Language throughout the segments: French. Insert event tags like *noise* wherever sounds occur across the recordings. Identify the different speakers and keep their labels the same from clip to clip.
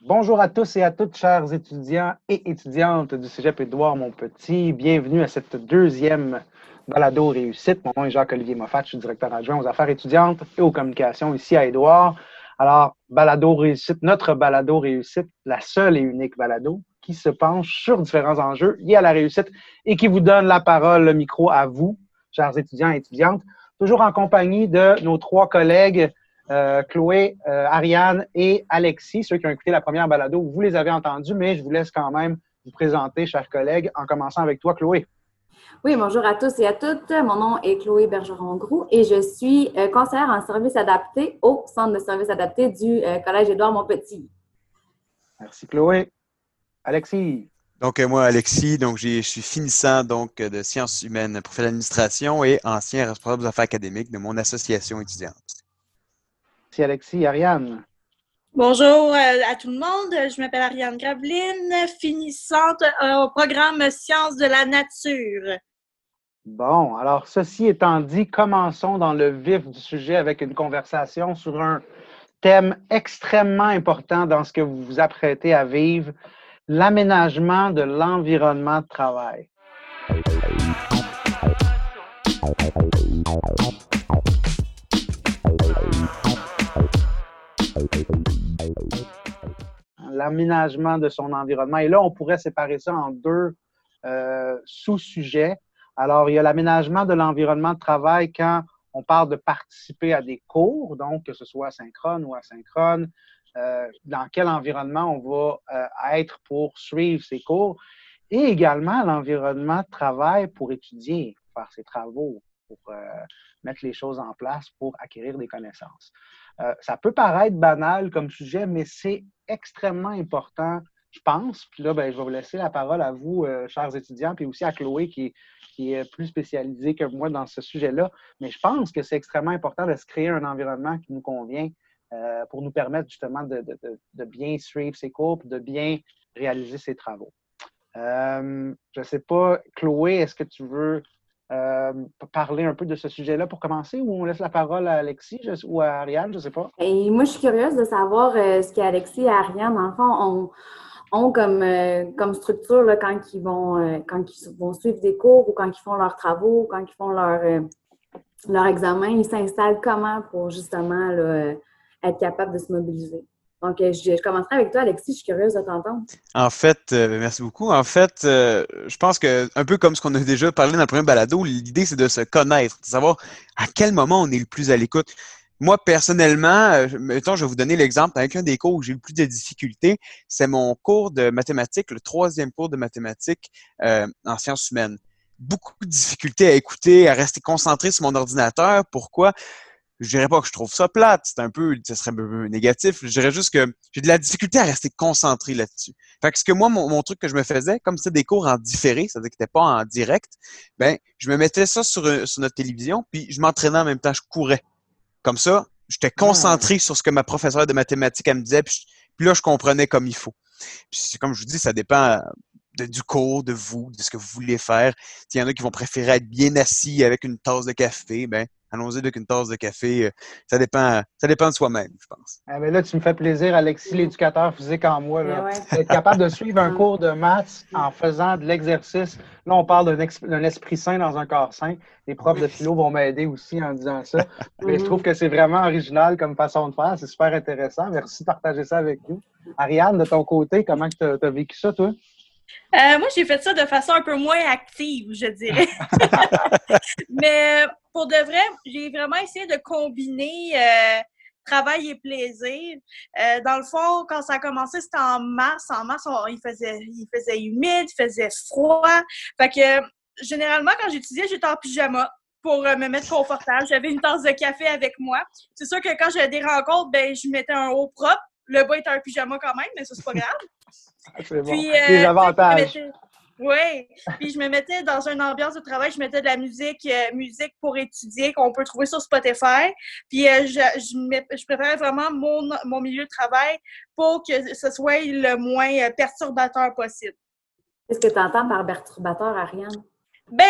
Speaker 1: Bonjour à tous et à toutes, chers étudiants et étudiantes du Cégep Édouard Montpetit. Bienvenue à cette deuxième balado réussite. Mon nom est Jacques-Olivier Moffat, je suis directeur adjoint aux affaires étudiantes et aux communications ici à Édouard. Alors, balado réussite, notre balado réussite, la seule et unique balado qui se penche sur différents enjeux liés à la réussite et qui vous donne la parole, le micro à vous, chers étudiants et étudiantes, toujours en compagnie de nos trois collègues, euh, Chloé, euh, Ariane et Alexis, ceux qui ont écouté la première balado, vous les avez entendus, mais je vous laisse quand même vous présenter, chers collègues, en commençant avec toi, Chloé.
Speaker 2: Oui, bonjour à tous et à toutes. Mon nom est Chloé Bergeron-Groux et je suis euh, conseillère en service adapté au Centre de services adaptés du euh, Collège Édouard Montpetit.
Speaker 1: Merci, Chloé. Alexis.
Speaker 3: Donc, euh, moi, Alexis, donc je suis finissant donc, de sciences humaines pour faire l'administration et ancien responsable des affaires académiques de mon association étudiante.
Speaker 1: Merci, Alexis. Ariane.
Speaker 4: Bonjour à tout le monde, je m'appelle Ariane Graveline, finissante au programme Sciences de la nature.
Speaker 1: Bon, alors ceci étant dit, commençons dans le vif du sujet avec une conversation sur un thème extrêmement important dans ce que vous vous apprêtez à vivre, l'aménagement de l'environnement de travail. L'aménagement de son environnement. Et là, on pourrait séparer ça en deux euh, sous-sujets. Alors, il y a l'aménagement de l'environnement de travail quand on parle de participer à des cours, donc que ce soit synchrone ou asynchrone, euh, dans quel environnement on va euh, être pour suivre ces cours, et également l'environnement de travail pour étudier, faire ses travaux, pour mettre les choses en place pour acquérir des connaissances. Euh, ça peut paraître banal comme sujet, mais c'est extrêmement important, je pense. Puis là, ben, je vais vous laisser la parole à vous, euh, chers étudiants, puis aussi à Chloé, qui, est plus spécialisée que moi dans ce sujet-là. Mais je pense que c'est extrêmement important de se créer un environnement qui nous convient euh, pour nous permettre justement de, de, bien suivre ses cours, de bien réaliser ses travaux. Je ne sais pas, Chloé, est-ce que tu veux euh, parler un peu de ce sujet-là pour commencer ou on laisse la parole à Alexis ou à Ariane, je ne sais pas?
Speaker 2: Et moi, je suis curieuse de savoir ce qu'Alexis et Ariane, en ont, ont comme, comme structure quand, ils vont, quand ils vont suivre des cours ou quand ils font leurs travaux, ou quand ils font leur, examen. Ils s'installent comment pour justement être capable de se mobiliser? Donc, je, je, commencerai avec toi, Alexis. Je suis curieuse de t'entendre.
Speaker 3: En fait, euh, merci beaucoup. En fait, euh, je pense que, un peu comme ce qu'on a déjà parlé dans le premier balado, l'idée, c'est de se connaître, de savoir à quel moment on est le plus à l'écoute. Moi, personnellement, euh, mettons, je vais vous donner l'exemple avec un des cours où j'ai eu le plus de difficultés. C'est mon cours de mathématiques, le troisième cours de mathématiques euh, en sciences humaines. Beaucoup de difficultés à écouter, à rester concentré sur mon ordinateur. Pourquoi? Je dirais pas que je trouve ça plate, c'est un peu, ce serait un peu négatif. Je dirais juste que j'ai de la difficulté à rester concentré là-dessus. Fait que ce que moi, mon, truc que je me faisais, comme c'était des cours en différé, c'est-à-dire que c'était pas en direct, ben, je me mettais ça sur, euh, sur notre télévision, puis je m'entraînais en même temps, je courais. Comme ça, j'étais concentré sur ce que ma professeure de mathématiques me disait, puis, puis, là, je comprenais comme il faut. Puis comme je vous dis, ça dépend de, du cours, de vous, de ce que vous voulez faire. Il y en a qui vont préférer être bien assis avec une tasse de café, ben allons-y avec une tasse de café. Euh, ça dépend, ça dépend de soi-même, je pense.
Speaker 1: Ah, là, tu me fais plaisir, Alexis, l'éducateur physique en moi. Là. Être capable de suivre un cours de maths en faisant de l'exercice. Là, on parle d'un esprit sain dans un corps sain. Les profs de philo vont m'aider aussi en disant ça. *laughs* Mais je trouve que c'est vraiment original comme façon de faire. C'est super intéressant. Merci de partager ça avec nous. Ariane, de ton côté, comment tu as vécu ça, toi?
Speaker 4: Euh, moi, j'ai fait ça de façon un peu moins active, je dirais. *laughs* *laughs* Mais pour de vrai, j'ai vraiment essayé de combiner euh, travail et plaisir. Euh, dans le fond, quand ça a commencé, c'était en mars. En mars, il, faisait, il faisait humide, il faisait froid. Fait que généralement, quand j'étudiais, j'étais en pyjama pour me mettre confortable. J'avais une tasse de café avec moi. C'est sûr que quand j'avais des rencontres, ben, je mettais un haut propre. Le bas était un pyjama quand même, mais ça, c'est pas grave. *laughs*
Speaker 1: C'est bon. Puis, euh, avantages.
Speaker 4: Oui. Puis je me mettais dans une ambiance de travail, je mettais de la musique, euh, musique pour étudier qu'on peut trouver sur Spotify. Puis euh, je, je, préférais vraiment mon, mon, milieu de travail pour que ce soit le moins perturbateur possible.
Speaker 2: Qu'est-ce que tu entends par perturbateur, Ariane?
Speaker 4: Ben,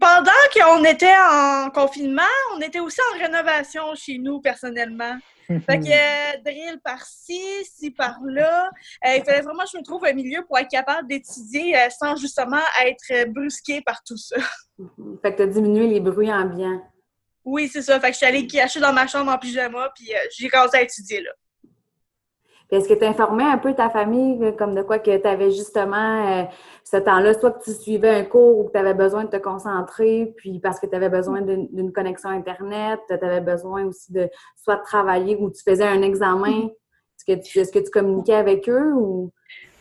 Speaker 4: pendant qu'on était en confinement, on était aussi en rénovation chez nous, personnellement. *laughs* Fait que euh, drill par-ci, ci par-là. Euh, il fallait vraiment que je me trouve un milieu pour être capable d'étudier euh, sans justement être brusqué par tout ça. *laughs*
Speaker 2: Fait que tu as diminué les bruits ambiants.
Speaker 4: Oui, c'est ça. Fait que je suis allée cacher dans ma chambre en pyjama, puis j'ai commencé à étudier là.
Speaker 2: Est-ce que tu informais un peu ta famille, comme de quoi que tu avais justement euh, ce temps-là, soit que tu suivais un cours ou que tu avais besoin de te concentrer, puis parce que tu avais besoin d'une connexion Internet, tu avais besoin aussi de soit de travailler ou tu faisais un examen. Est-ce que tu, est-ce que tu communiquais avec eux ou?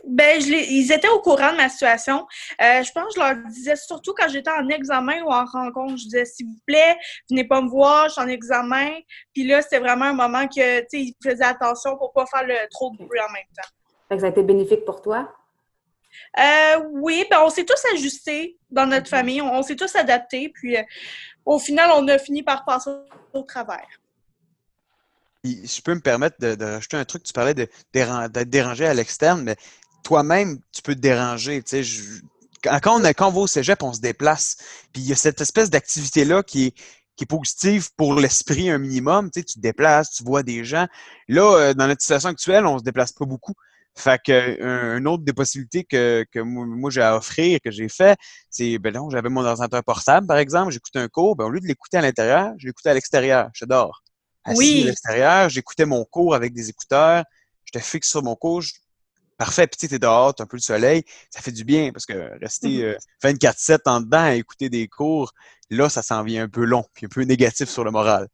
Speaker 4: Ben, je ils étaient au courant de ma situation. Euh, je pense que je leur disais surtout quand j'étais en examen ou en rencontre, je disais s'il vous plaît, venez pas me voir, je suis en examen. Puis là, c'était vraiment un moment que, tu sais, ils faisaient attention pour pas faire le, trop de bruit en même temps.
Speaker 2: Fait que ça a été bénéfique pour toi?
Speaker 4: Euh, oui, ben on s'est tous ajustés dans notre famille, on, s'est tous adaptés, puis euh, au final, on a fini par passer au travers.
Speaker 3: Je peux me permettre de, rajouter un truc. Tu parlais d'être dérangé à l'externe, mais toi-même, tu peux te déranger. Tu sais, quand, on, quand on va au cégep, on se déplace. Puis il y a cette espèce d'activité-là qui est, qui est positive pour l'esprit un minimum. Tu, sais, tu te déplaces, tu vois des gens. Là, euh, dans notre situation actuelle, on se déplace pas beaucoup. Fait que une autre des possibilités que, que moi j'ai à offrir, que j'ai fait, c'est ben non, j'avais mon ordinateur portable, par exemple, j'écoutais un cours, ben au lieu de l'écouter à l'intérieur, je l'écoutais à l'extérieur. Je dors. Assis oui. à l'extérieur, j'écoutais mon cours avec des écouteurs, j'étais fixe sur mon cours, parfait. Puis tu es dehors, tu un peu le soleil, ça fait du bien parce que rester 24-7 mm-hmm. euh, en dedans à écouter des cours, là, ça s'en vient un peu long, puis un peu négatif sur le moral.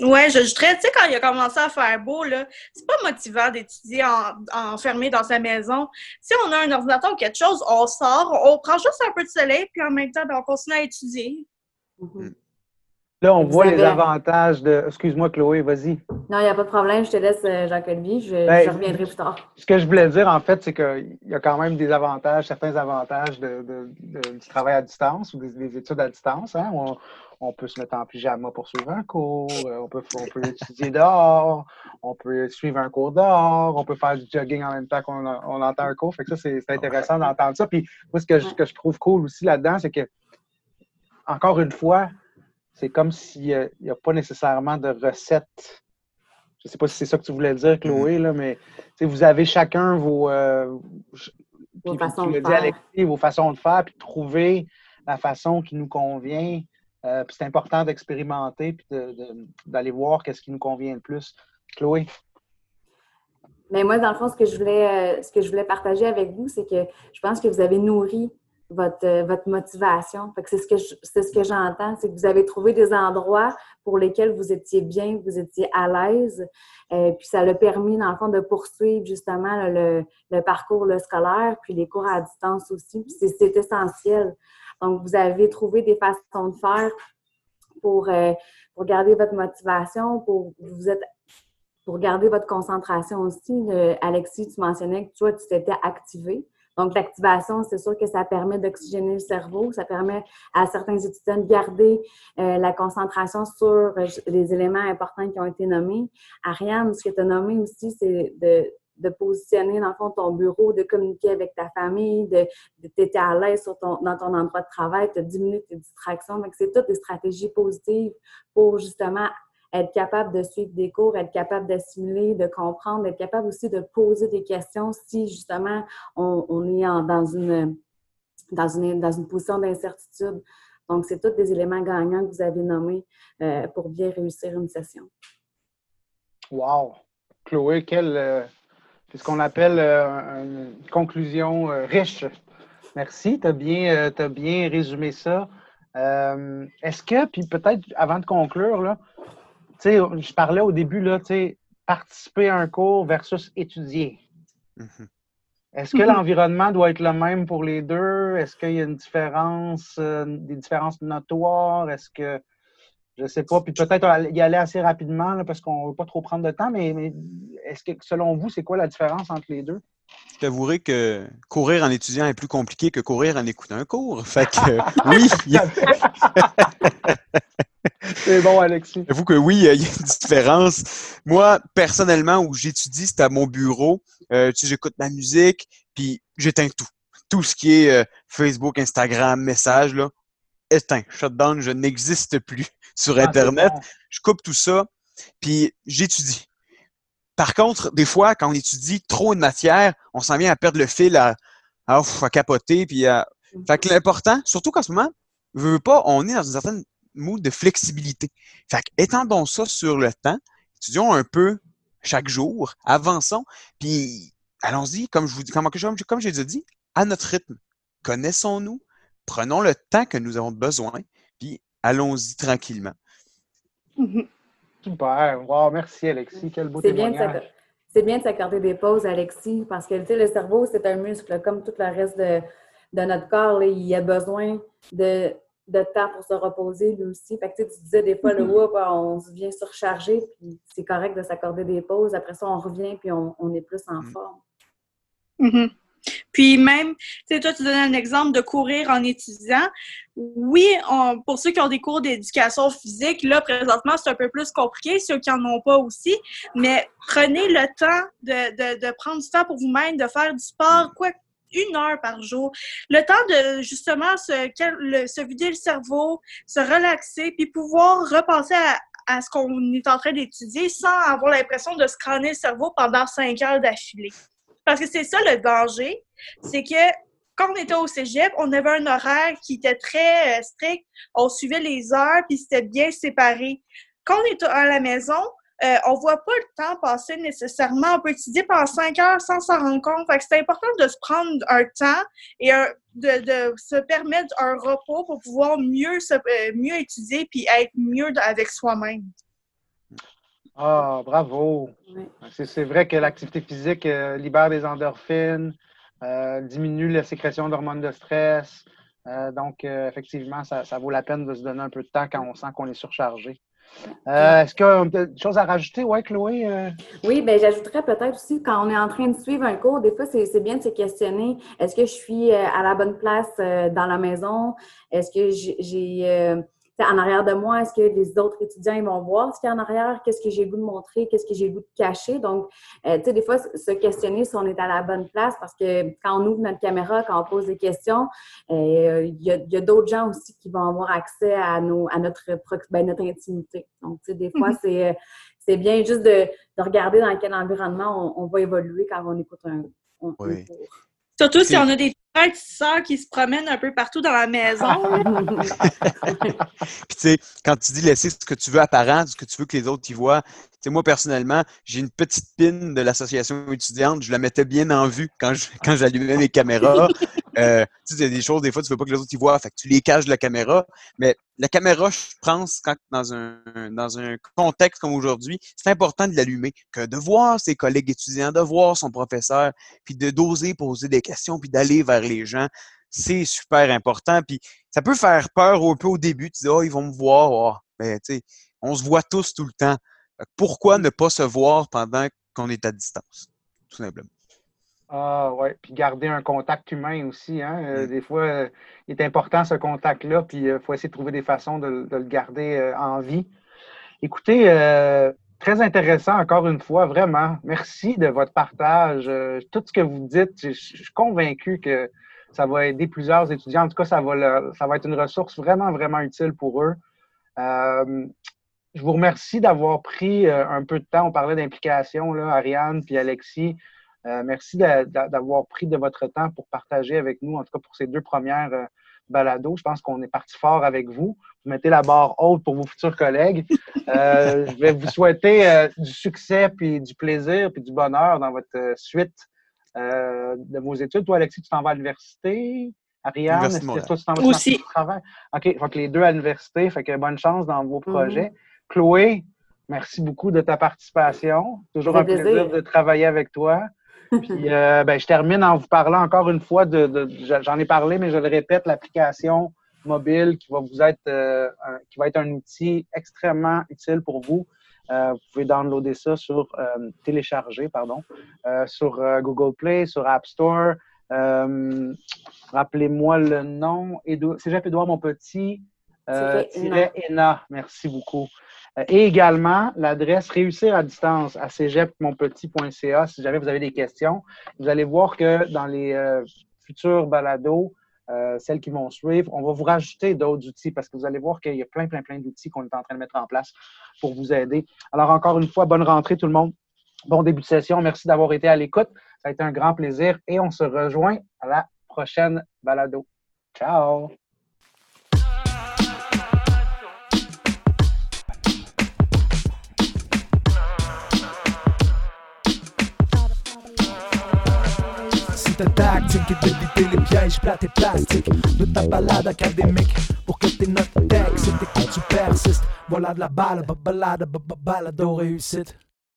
Speaker 4: Ouais, je, je tu sais, quand il a commencé à faire beau, là, c'est pas motivant d'étudier enfermé dans sa maison. Si on a un ordinateur ou quelque chose, on sort, on prend juste un peu de soleil, puis en même temps, ben, on continue à étudier.
Speaker 2: Mm-hmm.
Speaker 1: Là, on voit les avantages de. Excuse-moi, Chloé, vas-y.
Speaker 2: Non, il n'y a pas de problème. Je te laisse, euh, Jacques-Olivier. Je, ben, reviendrai plus tard.
Speaker 1: Ce que je voulais dire, en fait, c'est qu'il y a quand même des avantages, certains avantages de, du travail à distance ou des, études à distance. Hein. On, peut se mettre en pyjama pour suivre un cours, euh, on peut, on peut étudier dehors, on peut suivre un cours dehors, on peut faire du jogging en même temps qu'on on entend un cours. Fait que ça, c'est intéressant d'entendre ça. Puis moi, ce que, ce que je trouve cool aussi là-dedans, c'est que, encore une fois, c'est comme s'il n'y a, pas nécessairement de recette. Je ne sais pas si c'est ça que tu voulais dire, Chloé, là, mais vous avez chacun vos, euh,
Speaker 2: vos façons de faire.
Speaker 1: vos façons de faire, puis trouver la façon qui nous convient. Euh, c'est important d'expérimenter puis d'aller voir qu'est-ce qui nous convient le plus. Chloé?
Speaker 2: Mais moi, dans le fond, ce que je voulais, euh, ce que je voulais partager avec vous, c'est que je pense que vous avez nourri votre, euh, votre motivation. c'est ce que c'est ce j'entends, c'est que vous avez trouvé des endroits pour lesquels vous étiez bien, vous étiez à l'aise, euh, puis ça l'a permis, dans le fond, de poursuivre justement le, le, parcours le scolaire, puis les cours à distance aussi. Puis c'est essentiel. Donc, vous avez trouvé des façons de faire pour, euh, pour garder votre motivation, pour vous êtes pour garder votre concentration aussi. Alexis, tu mentionnais que toi, tu t'étais activé. Donc, l'activation, c'est sûr que ça permet d'oxygéner le cerveau, ça permet à certains étudiants de garder euh, la concentration sur euh, les éléments importants qui ont été nommés. Ariane, ce que tu as nommé aussi, c'est de, de positionner, dans le fond, ton bureau, de communiquer avec ta famille, de, de à l'aise dans ton endroit de travail, de diminuer tes distractions. Donc, c'est toutes des stratégies positives pour justement être capable de suivre des cours, être capable d'assimiler, de comprendre, être capable aussi de poser des questions si justement on, est dans, une, dans, une, dans une position d'incertitude. Donc, c'est tous des éléments gagnants que vous avez nommés euh, pour bien réussir une session.
Speaker 1: Wow! Chloé, quelle, euh, c'est ce qu'on appelle euh, une conclusion riche. Merci, tu bien, as bien résumé ça. Est-ce que, puis peut-être avant de conclure, là, sais, je parlais au début, là, tu sais, participer à un cours versus étudier. Mm-hmm. Est-ce que l'environnement doit être le même pour les deux? Est-ce qu'il y a une différence, euh, des différences notoires? Est-ce que, je ne sais pas, puis peut-être y aller assez rapidement parce qu'on ne veut pas trop prendre de temps, mais, est-ce que, selon vous, c'est quoi la différence entre les deux?
Speaker 3: Je t'avouerai que courir en étudiant est plus compliqué que courir en écoutant un cours. Fait que, *laughs* oui. *laughs*
Speaker 1: C'est bon, Alexis.
Speaker 3: J'avoue que oui, il y a une différence. Moi, personnellement, où j'étudie, c'est à mon bureau. Euh, tu sais, j'écoute ma musique, puis j'éteins tout. Tout ce qui est euh, Facebook, Instagram, messages, là, éteint, shutdown, je n'existe plus *laughs* sur
Speaker 1: Ah,
Speaker 3: Internet.
Speaker 1: bon.
Speaker 3: Je coupe tout ça, puis j'étudie. Par contre, des fois, quand on étudie trop de matière, on s'en vient à perdre le fil, à, à, ouf, à capoter, puis à... Fait que l'important, surtout qu'en ce moment, veux, veux pas, on est dans une certaine mood de flexibilité. Fait que étendons ça sur le temps, étudions un peu chaque jour, avançons, puis allons-y, comme je vous dis, comme, comme, comme j'ai déjà dit, à notre rythme. Connaissons-nous, prenons le temps que nous avons besoin, puis allons-y tranquillement. *laughs*
Speaker 1: Super. Wow, merci Alexis. Quel beau témoignage.
Speaker 2: c'est bien de s'accorder des pauses, Alexis, parce que le cerveau, c'est un muscle, comme tout le reste de, de notre corps. là, il a besoin de, de temps pour se reposer, lui aussi. Fait que, tu sais, tu disais des fois, le
Speaker 4: Mhm.
Speaker 2: whoop, on se vient surcharger, puis c'est correct de s'accorder des pauses. Après ça, on revient, puis on, on est plus en
Speaker 3: Mhm.
Speaker 2: forme.
Speaker 4: Mhm. Puis même, tu sais, toi, tu donnais un exemple de courir en étudiant. Oui, on- pour ceux qui ont des cours d'éducation physique, là, présentement, c'est un peu plus compliqué, ceux qui n'en ont pas aussi. Mais prenez le temps de, de, de prendre du temps pour vous-même, de faire du sport, quoi, une heure par jour. Le temps de, justement, se, se vider le cerveau, se relaxer, puis pouvoir repenser à, à ce qu'on est en train d'étudier sans avoir l'impression de se crâner le cerveau pendant cinq heures d'affilée. Parce que c'est ça le danger, c'est que quand on était au cégep, on avait un horaire qui était très euh, strict. On suivait les heures, puis c'était bien séparé. Quand on est à la maison, euh, on voit pas le temps passer nécessairement. On peut étudier pendant cinq heures sans s'en rendre compte. Fait que c'est important de se prendre un temps et un- de, de se permettre un repos pour pouvoir mieux, se, euh, mieux étudier puis être mieux avec soi-même.
Speaker 1: Ah, bravo. C'est c'est vrai que l'activité physique euh, libère des endorphines, euh, diminue la sécrétion d'hormones de stress. Euh, donc, euh, effectivement, ça, ça vaut la peine de se donner un peu de temps quand on sent qu'on est surchargé. Euh, Est-ce qu'il y a des choses à rajouter, ouais, Chloé? Euh,
Speaker 2: Oui, bien, j'ajouterais peut-être aussi, quand on est en train de suivre un cours, des fois, c'est bien de se questionner, est-ce que je suis euh, à la bonne place dans la maison? Est-ce que j'ai- en arrière de moi, est-ce que les autres étudiants ils vont voir ce qu'il y a en arrière? Qu'est-ce que j'ai le goût de montrer? Qu'est-ce que j'ai le goût de cacher? Donc, euh, tu sais, des fois, se questionner si on est à la bonne place, parce que quand on ouvre notre caméra, quand on pose des questions, euh, il y a, d'autres gens aussi qui vont avoir accès à, nos, à notre, ben, notre intimité. Donc, tu sais, des fois,
Speaker 4: Mhm.
Speaker 2: c'est euh, c'est bien juste de, de regarder dans quel environnement on, on va évoluer quand on écoute un,
Speaker 3: Oui.
Speaker 2: cours.
Speaker 4: Surtout si on a des sœurs qui se promènent un peu partout dans la maison. *laughs*
Speaker 3: Puis tu sais, quand tu dis laisser ce que tu veux apparent, ce que tu veux que les autres y voient, tu moi personnellement, j'ai une petite pin de l'association étudiante, je la mettais bien en vue quand je- quand j'allumais mes caméras. Euh, tu sais, il y a des choses, des fois, tu veux pas que les autres y voient, fait que tu les caches de la caméra. Mais la caméra, je pense, quand, dans, un, dans un contexte comme aujourd'hui, c'est important de l'allumer, que de voir ses collègues étudiants, de voir son professeur, puis de d'oser poser des questions, puis d'aller vers les gens. C'est super important. Puis ça peut faire peur un peu au début. Tu dis, oh, ils vont me voir. Oh. Mais tu sais, on se voit tous tout le temps. Pourquoi ne pas se voir pendant qu'on est à distance? Tout simplement?
Speaker 1: Ah, ouais. Puis garder un contact humain aussi. Hein? Euh,
Speaker 3: Mm.
Speaker 1: Des fois, euh, il est important ce contact-là, puis il faut essayer de trouver des façons de, de le garder euh, en vie. Écoutez, euh, très intéressant encore une fois, vraiment. Merci de votre partage. Euh, tout ce que vous dites, je, je suis convaincu que ça va aider plusieurs étudiants. En tout cas, ça va, ça va être une ressource vraiment, vraiment utile pour eux. Euh, je vous remercie d'avoir pris euh, un peu de temps. On parlait d'implication, là, Ariane puis Alexis. Euh, merci d'avoir pris de votre temps pour partager avec nous, en tout cas pour ces deux premières euh, balados. Je pense qu'on est parti fort avec vous. Vous mettez la barre haute pour vos futurs collègues. Euh, je vais vous souhaiter euh, du succès, puis du plaisir, puis du bonheur dans votre euh, suite euh, de vos études. Toi, Alexis, tu t'en vas à l'université. Ariane, est-ce que toi, tu t'en vas
Speaker 4: Aussi.
Speaker 1: travail? OK, fait que les deux à l'université. Fait que bonne chance dans vos projets. Chloé, merci beaucoup de ta participation. Toujours un plaisir. de travailler avec toi. Puis, euh, ben, je termine en vous parlant encore une fois de, de- j'en ai parlé, mais je le répète, l'application mobile qui va vous être, euh, un- qui va être un outil extrêmement utile pour vous. Euh, vous pouvez downloader ça sur, télécharger, pardon, sur Google Play, sur App Store. Rappelez-moi le nom. Cégep Édouard Monpetit. Euh, ENA. Merci beaucoup. Euh, Et également, l'adresse réussir à distance à cégepmonpetit.ca si jamais vous avez des questions. Vous allez voir que dans les euh, futurs balados, euh, celles qui vont suivre. On va vous rajouter d'autres outils parce que vous allez voir qu'il y a plein, plein, plein d'outils qu'on est en train de mettre en place pour vous aider. Alors, encore une fois, bonne rentrée tout le monde. Bon début de session. Merci d'avoir été à l'écoute. Ça a été un grand plaisir et on se rejoint à la prochaine balado. Ciao!
Speaker 5: Ta tactique et d'éviter les pièges plates et plastiques de ta balade académique pour que tes notes textes et tes cours tu. Voilà de la balle, balade, balado réussite.